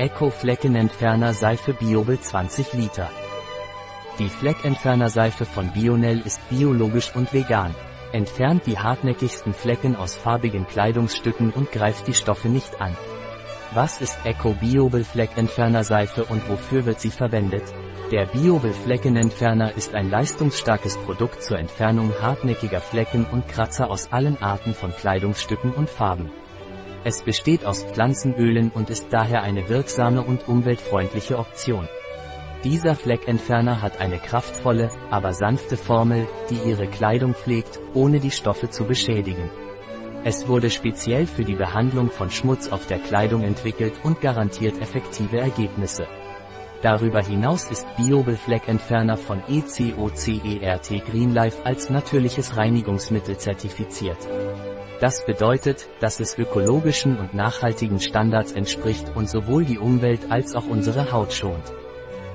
Eco Fleckenentferner Seife Biobel 20 Liter. Die Fleckentferner Seife von Bionel ist biologisch und vegan. Entfernt die hartnäckigsten Flecken aus farbigen Kleidungsstücken und greift die Stoffe nicht an. Was ist Eco Biobel Fleckentferner Seife und wofür wird sie verwendet? Der Biobel Fleckenentferner ist ein leistungsstarkes Produkt zur Entfernung hartnäckiger Flecken und Kratzer aus allen Arten von Kleidungsstücken und Farben. Es besteht aus Pflanzenölen und ist daher eine wirksame und umweltfreundliche Option. Dieser Fleckentferner hat eine kraftvolle, aber sanfte Formel, die ihre Kleidung pflegt, ohne die Stoffe zu beschädigen. Es wurde speziell für die Behandlung von Schmutz auf der Kleidung entwickelt und garantiert effektive Ergebnisse. Darüber hinaus ist Biobel Fleckentferner von ECOCERT Greenlife als natürliches Reinigungsmittel zertifiziert. Das bedeutet, dass es ökologischen und nachhaltigen Standards entspricht und sowohl die Umwelt als auch unsere Haut schont.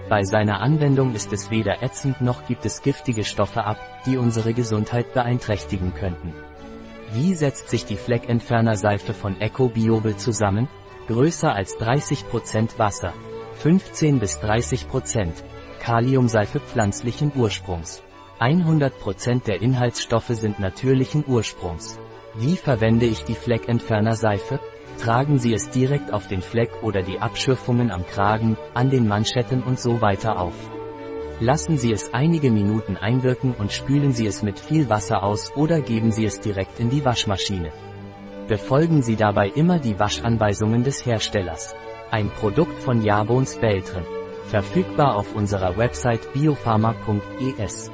Bei seiner Anwendung ist es weder ätzend noch gibt es giftige Stoffe ab, die unsere Gesundheit beeinträchtigen könnten. Wie setzt sich die Fleckentferner-Seife von Eco Biobel zusammen? Größer als 30% Wasser. 15 bis 30%. Kaliumseife pflanzlichen Ursprungs. 100% der Inhaltsstoffe sind natürlichen Ursprungs. Wie verwende ich die Fleckentferner-Seife? Tragen Sie es direkt auf den Fleck oder die Abschürfungen am Kragen, an den Manschetten und so weiter auf. Lassen Sie es einige Minuten einwirken und spülen Sie es mit viel Wasser aus oder geben Sie es direkt in die Waschmaschine. Befolgen Sie dabei immer die Waschanweisungen des Herstellers. Ein Produkt von Jabons Beltren. Verfügbar auf unserer Website biopharma.es.